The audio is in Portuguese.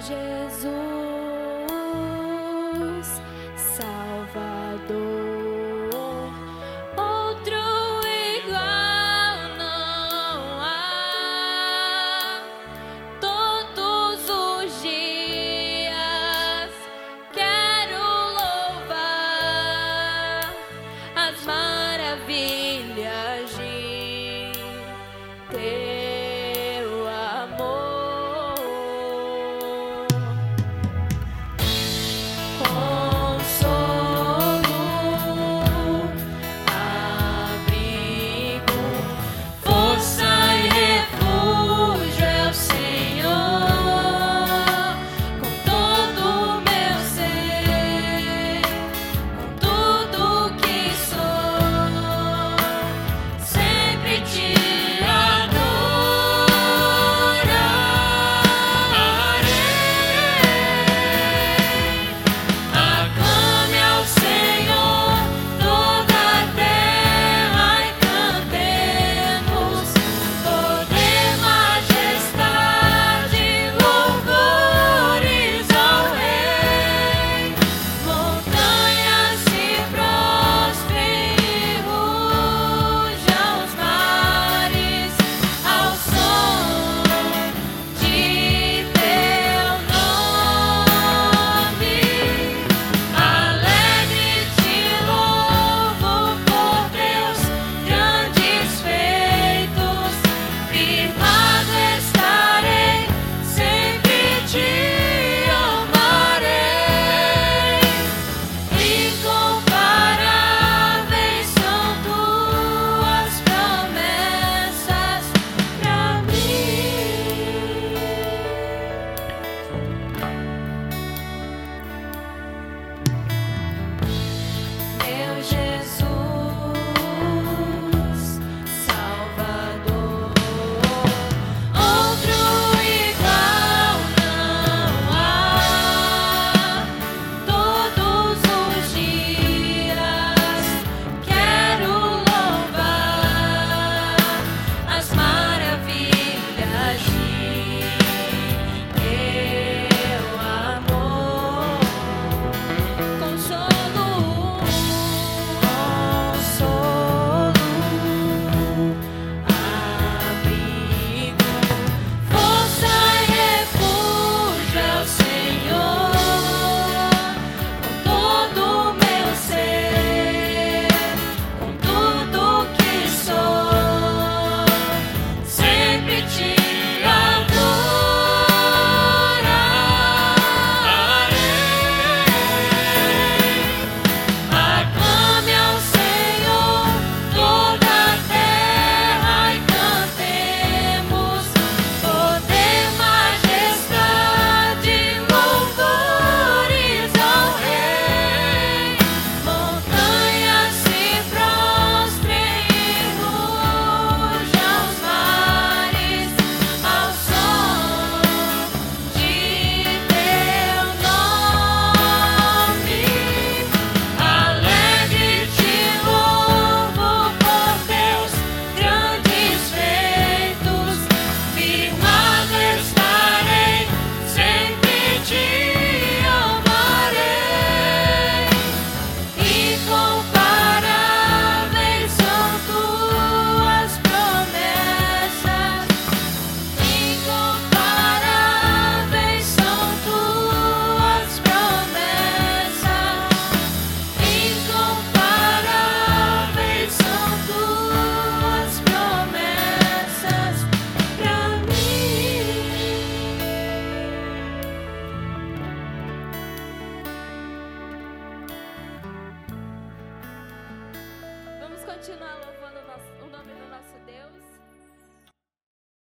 Jesus, Salvador. Continuar louvando.